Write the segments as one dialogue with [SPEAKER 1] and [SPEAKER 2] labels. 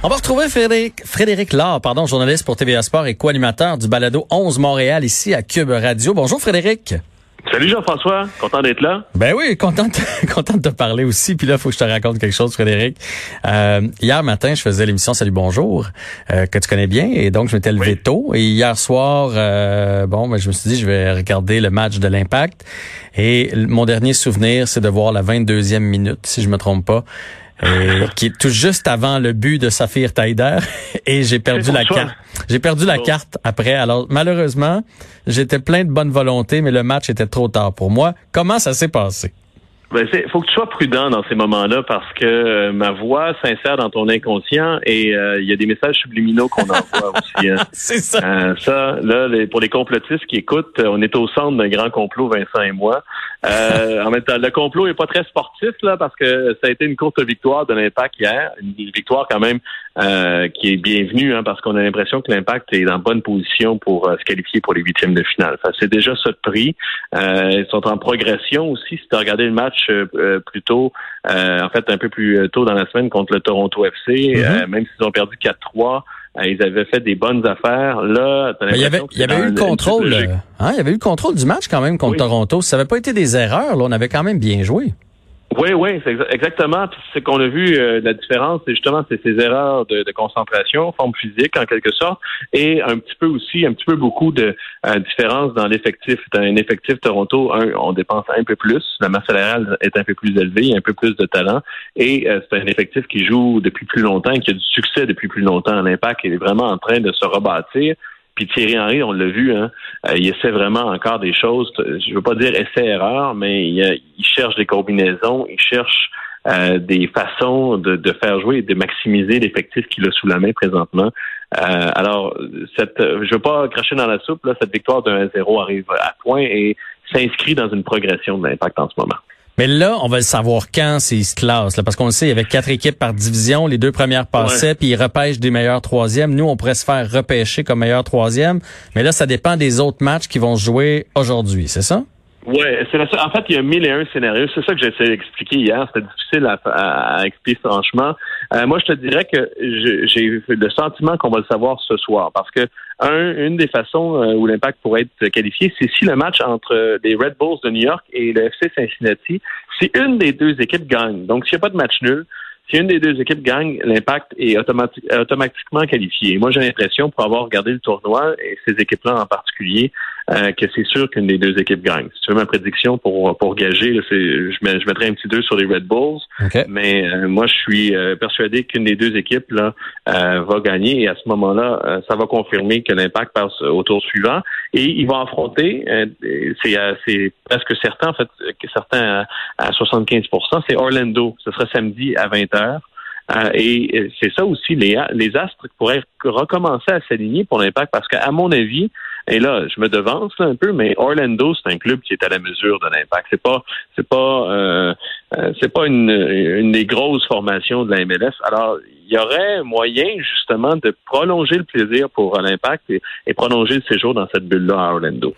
[SPEAKER 1] On va retrouver Frédéric, Frédéric Laure, pardon, journaliste pour TVA Sport et co-animateur du balado 11 Montréal ici à Cube Radio. Bonjour Frédéric.
[SPEAKER 2] Salut Jean-François, content d'être là.
[SPEAKER 1] Ben oui, content de, content de te parler aussi. Puis là, il faut que je te raconte quelque chose, Frédéric. Euh, hier matin, je faisais l'émission Salut Bonjour, euh, que tu connais bien, et donc je m'étais levé tôt. Et hier soir, euh, bon, ben, je me suis dit, je vais regarder le match de l'Impact. Et mon dernier souvenir, c'est de voir la 22e minute, si je me trompe pas. Euh, qui est tout juste avant le but de Saphir Taider et j'ai perdu la carte. J'ai perdu la carte après. Alors malheureusement, j'étais plein de bonne volonté, mais le match était trop tard pour moi. Comment ça s'est passé?
[SPEAKER 2] Ben, faut que tu sois prudent dans ces moments-là parce que euh, ma voix s'insère dans ton inconscient et euh, il y a des messages subliminaux qu'on envoie Hein.
[SPEAKER 1] c'est ça.
[SPEAKER 2] Euh, ça, là, pour les complotistes qui écoutent, on est au centre d'un grand complot, Vincent et moi. en même temps, le complot est pas très sportif là parce que ça a été une courte victoire de l'Impact hier, une victoire quand même qui est bienvenue hein, parce qu'on a l'impression que l'Impact est en bonne position pour se qualifier pour les huitièmes de finale. c'est déjà ça de prix. ils sont en progression aussi. Si tu as regardé le match euh, euh, plus tôt, euh, en fait un peu plus tôt dans la semaine contre le Toronto FC, mm-hmm. même s'ils ont perdu 4-3 ils avaient fait des bonnes affaires. Là,
[SPEAKER 1] il y avait, il y avait eu le contrôle. Hein, il y avait eu le contrôle du match quand même contre Toronto. Ça n'avait pas été des erreurs. Là, on avait quand même bien joué.
[SPEAKER 2] Oui, oui, c'est exactement. Puis ce qu'on a vu, euh, la différence, c'est justement ces erreurs de, concentration, forme physique en quelque sorte, et un petit peu aussi, un petit peu beaucoup de euh, différence dans l'effectif. Un effectif Toronto, un, on dépense un peu plus, la masse salariale est un peu plus élevée, un peu plus de talent, et euh, c'est un effectif qui joue depuis plus longtemps, qui a du succès depuis plus longtemps. L'impact est vraiment en train de se rebâtir. Puis Thierry Henry, on l'a vu, hein, euh, il essaie vraiment encore des choses. Je veux pas dire essai-erreur, mais il, cherche des combinaisons, il cherche euh, des façons de, faire jouer et de maximiser l'effectif qu'il a sous la main présentement. Euh, alors, cette, je veux pas cracher dans la soupe, là, cette victoire de 1-0 arrive à point et s'inscrit dans une progression de l'impact en ce moment.
[SPEAKER 1] Mais là, on va le savoir quand c'est se classent, là, parce qu'on le sait, il y avait quatre équipes par division, les deux premières passaient, puis ils repêchent des meilleurs troisièmes. Nous, on pourrait se faire repêcher comme meilleur troisième, mais là, ça dépend des autres matchs qui vont se jouer aujourd'hui, c'est ça?
[SPEAKER 2] Oui, c'est En fait, il y a mille et un scénarios. C'est ça que essayé d'expliquer hier. C'était difficile à, expliquer franchement. Euh, moi, je te dirais que j'ai le sentiment qu'on va le savoir ce soir, parce que un, une des façons euh, où l'impact pourrait être qualifié, c'est si le match entre les Red Bulls de New York et le FC Cincinnati, si une des deux équipes gagne. Donc, s'il n'y a pas de match nul, si une des deux équipes gagne, l'impact est automatiquement qualifié. moi, j'ai l'impression, pour avoir regardé le tournoi, et ces équipes-là en particulier, euh, que c'est sûr qu'une des deux équipes gagne. Si tu veux ma prédiction pour, pour gager, là, je, je mettrais un petit 2 sur les Red Bulls. Mais euh, moi, je suis euh, persuadé qu'une des deux équipes là va gagner. Et à ce moment-là, ça va confirmer que l'impact passe au tour suivant. Et il va affronter, c'est presque certain, en fait, que certains à, à 75 c'est Orlando. Ce sera samedi à 20h. Euh, et c'est ça aussi, les, les astres pourraient recommencer à s'aligner pour l'impact parce qu'à mon avis, et là, je me devance un peu, mais Orlando, c'est un club qui est à la mesure de l'impact. C'est pas, c'est pas, euh, euh, c'est pas une, une des grosses formations de la MLS. Alors, il y aurait moyen justement de prolonger le plaisir pour l'impact et, et prolonger le séjour dans cette bulle-là à Orlando.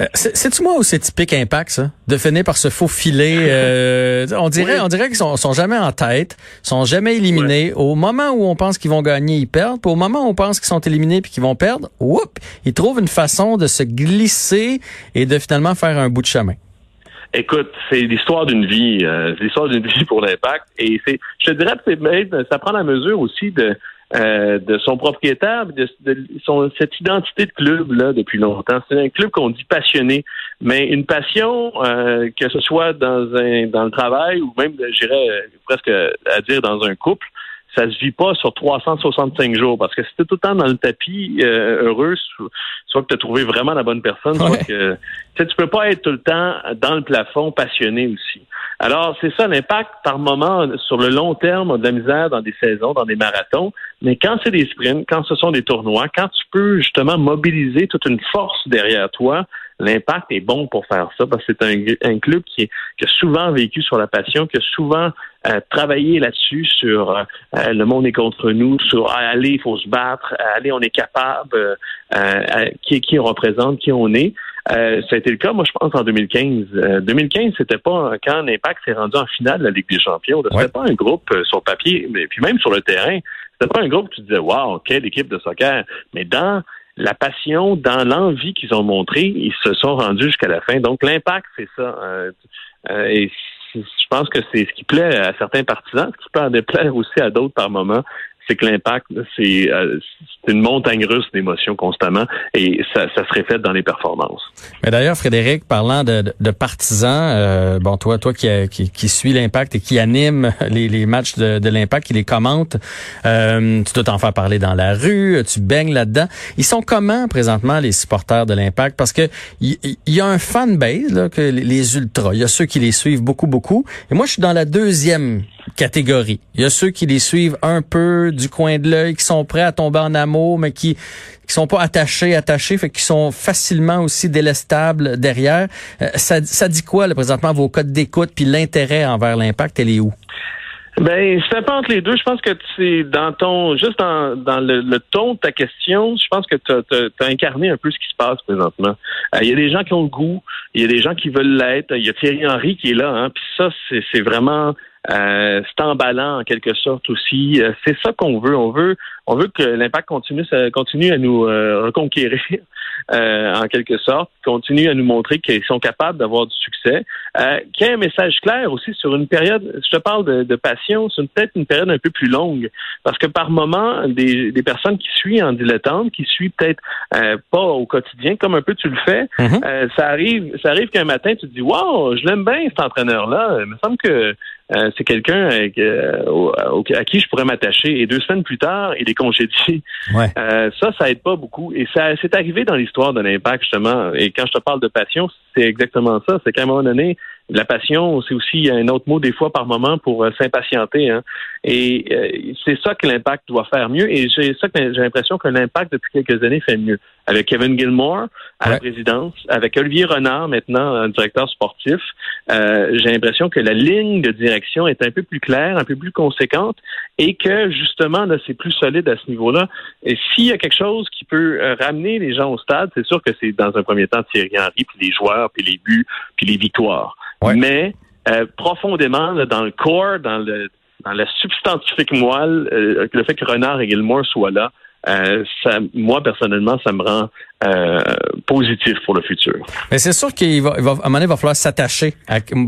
[SPEAKER 1] Euh, c'est-tu moi ou c'est typique Impact, ça? De finir par se faufiler. Euh, on dirait, on dirait qu'ils sont, sont jamais en tête, sont jamais éliminés. Au moment où on pense qu'ils vont gagner, ils perdent. Puis au moment où on pense qu'ils sont éliminés puis qu'ils vont perdre, whoop, ils trouvent une façon de se glisser et de finalement faire un bout de chemin.
[SPEAKER 2] Écoute, c'est l'histoire d'une vie, euh, l'histoire d'une vie pour l'impact. Et c'est, je te dirais, c'est ça prend la mesure aussi de euh, de son propriétaire, de, son, cette identité de club là depuis longtemps. C'est un club qu'on dit passionné, mais une passion euh, que ce soit dans un dans le travail ou même, j'irais presque à dire dans un couple, ça se vit pas sur 365 jours parce que si t'es tout le temps dans le tapis euh, heureux, soit que tu as trouvé vraiment la bonne personne, soit que tu peux pas être tout le temps dans le plafond passionné aussi. Alors, c'est ça l'impact par moment sur le long terme de la misère dans des saisons, dans des marathons, mais quand c'est des sprints, quand ce sont des tournois, quand tu peux justement mobiliser toute une force derrière toi, l'impact est bon pour faire ça parce que c'est un, club qui, a souvent vécu sur la passion, qui a souvent euh, travaillé là-dessus sur euh, le monde est contre nous, sur ah, allez, il faut se battre, allez, on est capable, euh, qui, qui on représente, qui on est. Euh, ça a été le cas, moi, je pense, en 2015. 2015, c'était pas quand l'Impact s'est rendu en finale de la Ligue des Champions. C'était pas un groupe sur papier, mais puis même sur le terrain, c'était pas un groupe tu disais, waouh, quelle équipe de soccer. Mais dans la passion, dans l'envie qu'ils ont montré, ils se sont rendus jusqu'à la fin. Donc, l'impact, c'est ça. et je pense que c'est ce qui plaît à certains partisans, ce qui peut en déplaire aussi à d'autres par moment c'est que l'impact, euh, c'est une montagne russe d'émotions constamment et ça, ça se reflète dans les performances.
[SPEAKER 1] Mais d'ailleurs, Frédéric, parlant de, de, partisans, euh, bon, toi, toi qui, qui, qui suis l'impact et qui anime les, les matchs de, de l'impact, qui les commente, euh, tu dois t'en faire parler dans la rue, tu baignes là-dedans. Ils sont comment présentement les supporters de l'impact? Parce que il y, a un fan base, là, que les ultras. Il y a ceux qui les suivent beaucoup, beaucoup. Et moi, je suis dans la deuxième catégorie. Il y a ceux qui les suivent un peu du coin de l'œil, qui sont prêts à tomber en amour, mais qui qui sont pas attachés, attachés, fait qui sont facilement aussi délestables derrière. Euh, ça, ça dit quoi, là, présentement, vos codes d'écoute, puis l'intérêt envers l'impact, elle est où?
[SPEAKER 2] Ben, c'est pas entre les deux. Je pense que c'est dans ton, juste dans, dans le, ton de ta question, je pense que tu as, incarné un peu ce qui se passe présentement. Euh, il y a des gens qui ont le goût, il y a des gens qui veulent l'être. Il y a Thierry Henry qui est là, hein, puis ça, c'est vraiment euh, c'est emballant en quelque sorte aussi. Euh, c'est ça qu'on veut. On veut, on veut que l'impact continue, continue à nous euh, reconquérir en quelque sorte, continue à nous montrer qu'ils sont capables d'avoir du succès. qu'il y ait un message clair aussi sur une période. Je te parle de, de passion, c'est peut-être une période un peu plus longue parce que par moment, des, des personnes qui suivent en dilettante, qui suivent peut-être pas au quotidien comme un peu tu le fais, mm-hmm. ça arrive, ça arrive qu'un matin tu te dis, wow, je l'aime bien cet entraîneur là. Il me semble que euh, c'est quelqu'un euh, à qui je pourrais m'attacher. Et deux semaines plus tard, il est congédié. Ouais. Euh, ça, ça aide pas beaucoup. Et ça, c'est arrivé dans l'histoire de l'impact justement. Et quand je te parle de passion, c'est exactement ça. C'est qu'à un moment donné, la passion, c'est aussi un autre mot des fois par moment pour euh, s'impatienter. Hein. Et euh, c'est ça que l'impact doit faire mieux. Et j'ai ça que j'ai l'impression que l'impact depuis quelques années fait mieux. Avec Kevin Gilmore à la présidence, avec Olivier Renard maintenant, un directeur sportif, euh, j'ai l'impression que la ligne de direction est un peu plus claire, un peu plus conséquente, et que justement là, c'est plus solide à ce niveau-là. Et s'il y a quelque chose qui peut ramener les gens au stade, c'est sûr que c'est dans un premier temps Thierry Henry, puis les joueurs, puis les buts, puis les victoires. Mais euh, profondément, dans le corps, dans le dans la substantifique moelle, euh, le fait que Renard et Gilmore soient là, euh, ça, moi personnellement, ça me rend euh, positif pour le futur.
[SPEAKER 1] Mais c'est sûr qu'il va, il va, à un moment donné, il va falloir s'attacher.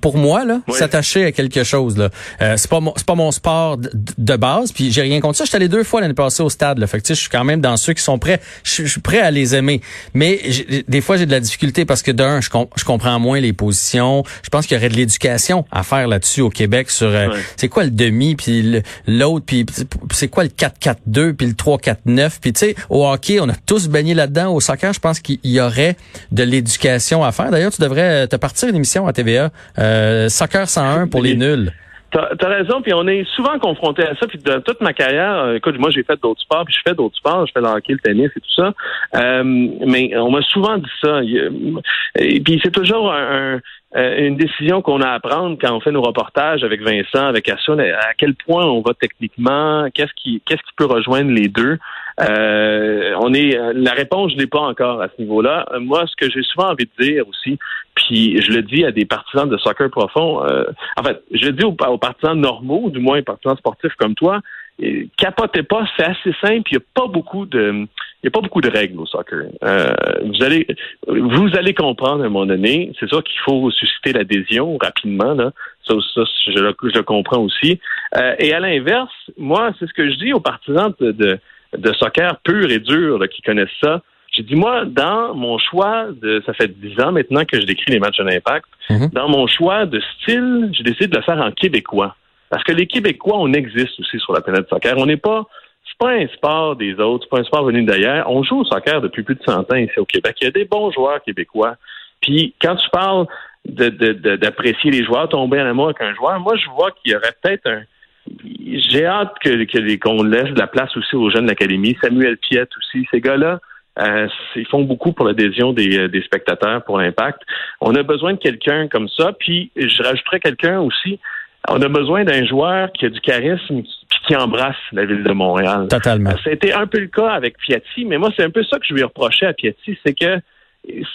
[SPEAKER 1] Pour moi, là, s'attacher à quelque chose. Là, euh, c'est pas mon, c'est pas mon sport de, base. Puis j'ai rien contre ça. J'étais allé deux fois l'année passée au stade. Là, fait que, je suis quand même dans ceux qui sont prêts. Je, suis prêt à les aimer. Mais des fois, j'ai de la difficulté parce que d'un, je, je comprends moins les positions. Je pense qu'il y aurait de l'éducation à faire là-dessus au Québec sur euh, c'est quoi le demi, puis l'autre, puis c'est quoi le 4-4-2, puis le 3-4-9. Puis tu sais, au hockey, on a tous baigné là-dedans. Au je pense qu'il y aurait de l'éducation à faire. D'ailleurs, tu devrais te partir une émission à TVA, euh, Soccer 101 pour les nuls.
[SPEAKER 2] T'as as raison, puis on est souvent confronté à ça. Puis de toute ma carrière, euh, écoute, moi j'ai fait d'autres sports, puis je fais d'autres sports, je fais le le tennis et tout ça. Euh, mais on m'a souvent dit ça. Et puis c'est toujours un, une décision qu'on a à prendre quand on fait nos reportages avec Vincent, avec Assun, à quel point on va techniquement, qu'est-ce qui qu'est-ce qui peut rejoindre les deux? Euh, on est la réponse, je l'ai pas encore à ce niveau-là. Moi, ce que j'ai souvent envie de dire aussi, puis je le dis à des partisans de soccer profond, euh, en fait, je le dis aux, partisans normaux, du moins aux partisans sportifs comme toi, capotez pas, c'est assez simple, il n'y a pas beaucoup de il y a pas beaucoup de règles au soccer. Euh, vous allez vous allez comprendre à un moment donné, c'est sûr qu'il faut susciter l'adhésion rapidement, là. Ça, ça je, le, je comprends aussi. Euh, et à l'inverse, moi, c'est ce que je dis aux partisans de de soccer pur et dur qui connaissent ça. J'ai dit, moi, dans mon choix de, ça fait dix ans maintenant que je décris les matchs de l'impact, mhm. dans mon choix de style, j'ai décidé de le faire en québécois. Parce que les Québécois, on existe aussi sur la planète soccer. On n'est pas, c'est pas un sport des autres, c'est pas un sport venu d'ailleurs. On joue au soccer depuis plus de 100 ans ici au Québec. Il y a des bons joueurs québécois. Puis quand tu parles d'apprécier de, les joueurs, tomber en amour avec un joueur, moi, je vois qu'il y aurait peut-être un, j'ai hâte que, qu'on laisse de la place aussi aux jeunes de l'Académie. Samuel Piette aussi, ces gars-là, euh, ils font beaucoup pour l'adhésion des, euh, des spectateurs, pour l'impact. On a besoin de quelqu'un comme ça. Puis je rajouterais quelqu'un aussi. On a besoin d'un joueur qui a du charisme, puis qui embrasse la ville de Montréal.
[SPEAKER 1] Totalement.
[SPEAKER 2] Été un peu le cas avec Piatti, mais moi, c'est un peu ça que je lui reprochais à Piatti, c'est que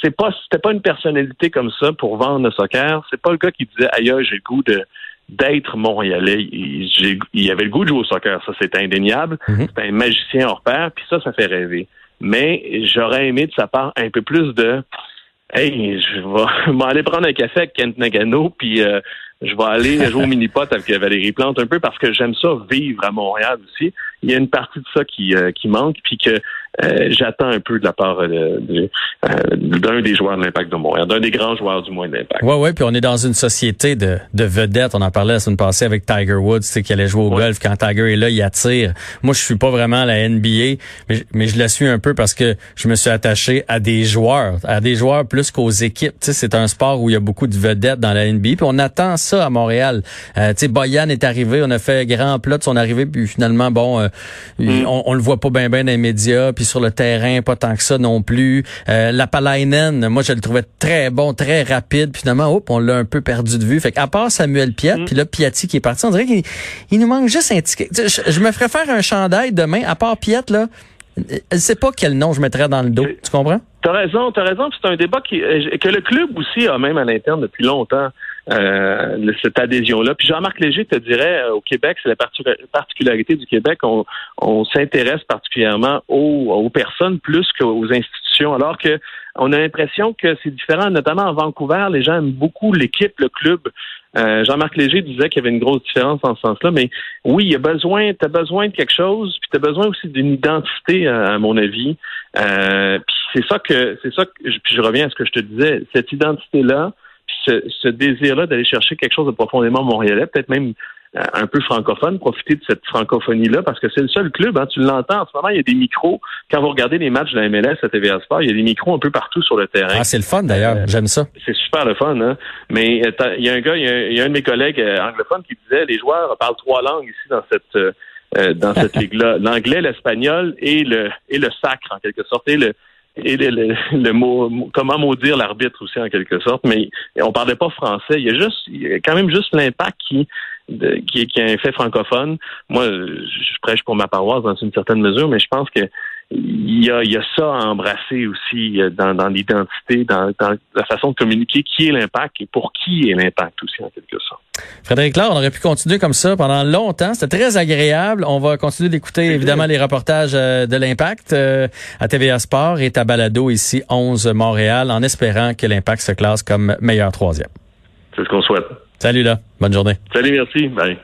[SPEAKER 2] c'est pas c'était pas une personnalité comme ça pour vendre le soccer. C'est pas le gars qui disait aïe j'ai le goût de d'être montréalais. Il, il, avait le goût de jouer au soccer, ça c'est indéniable. Mm-hmm. C'est un magicien hors pair, puis ça, ça fait rêver. Mais j'aurais aimé de sa part un peu plus de Hey, je vais m'aller prendre un café avec Kent Nagano, puis euh, je vais aller jouer au mini-pot avec Valérie Plante un peu parce que j'aime ça vivre à Montréal aussi. Il y a une partie de ça qui, euh, qui manque, puis que euh, j'attends un peu de la part euh, d'un des joueurs de l'Impact de Montréal, d'un des grands joueurs du moins de l'Impact.
[SPEAKER 1] Oui, oui, puis on est dans une société de, de vedettes. On en parlait la semaine passée avec Tiger Woods, c'est qui allait jouer au golf. Quand Tiger est là, il attire. Moi, je suis pas vraiment à la NBA, mais, mais je la suis un peu parce que je me suis attaché à des joueurs, à des joueurs plus qu'aux équipes. c'est un sport où il y a beaucoup de vedettes dans la NBA, puis on attend ça à Montréal. Euh, tu sais, Boyan est arrivé, on a fait grand plat de son arrivée, puis finalement, bon, euh, mm. on, on, le voit pas bien bien dans les médias, puis sur le terrain, pas tant que ça non plus. Euh, la Palainen, moi je le trouvais très bon, très rapide. Puis finalement, hop, on l'a un peu perdu de vue. Fait qu'à part Samuel Piet, mm. puis là Piatti qui est parti, on dirait qu'il il nous manque juste un ticket. Je, me ferais faire un chandail demain, à part Piet, là. Je sais pas quel nom je mettrais dans le dos. Tu comprends?
[SPEAKER 2] T'as raison, t'as raison. C'est un débat qui, que le club aussi a même à l'interne depuis longtemps. Euh, cette adhésion-là. Puis Jean-Marc Léger te dirait, euh, au Québec, c'est la particularité du Québec, on, on s'intéresse particulièrement aux, aux, personnes plus qu'aux institutions, alors que on a l'impression que c'est différent, notamment à Vancouver, les gens aiment beaucoup l'équipe, le club. Euh, Jean-Marc Léger disait qu'il y avait une grosse différence en ce sens-là, mais oui, il y a besoin, tu as besoin de quelque chose, puis tu as besoin aussi d'une identité, à, mon avis. Euh, puis c'est ça que c'est ça que puis je reviens à ce que je te disais, cette identité-là, ce, désir-là d'aller chercher quelque chose de profondément montréalais, peut-être même euh, un peu francophone, profiter de cette francophonie-là, parce que c'est le seul club, hein, tu l'entends en ce moment, il y a des micros. Quand vous regardez les matchs de la MLS à TVA Sport, il y a des micros un peu partout sur le terrain.
[SPEAKER 1] Ah, c'est le fun d'ailleurs, euh, j'aime ça.
[SPEAKER 2] C'est super le fun, hein? Mais euh, il y a un gars, il y a un, de mes collègues anglophones qui disait les joueurs parlent trois langues ici dans cette dans cette ligue-là. L'anglais, l'espagnol et le et le sacre, en quelque sorte, et le et le, mot comment maudire l'arbitre aussi en quelque sorte, mais on parlait pas français. Il y a juste il y a quand même juste l'impact qui qui, qui est un fait francophone. Moi, je prêche pour ma paroisse dans une certaine mesure, mais je pense que il y a, il y a ça à embrasser aussi euh, dans, dans l'identité, dans, dans, la façon de communiquer qui est l'impact et pour qui est l'impact aussi en quelque sorte.
[SPEAKER 1] Frédéric Laure, on aurait pu continuer comme ça pendant longtemps. C'était très agréable. On va continuer d'écouter évidemment les reportages euh, de l'impact euh, à TVA Sport et à Balado ici 11 Montréal en espérant que l'impact se classe comme meilleur troisième.
[SPEAKER 2] C'est ce qu'on souhaite.
[SPEAKER 1] Salut là. Bonne journée.
[SPEAKER 2] Salut, merci. Bye.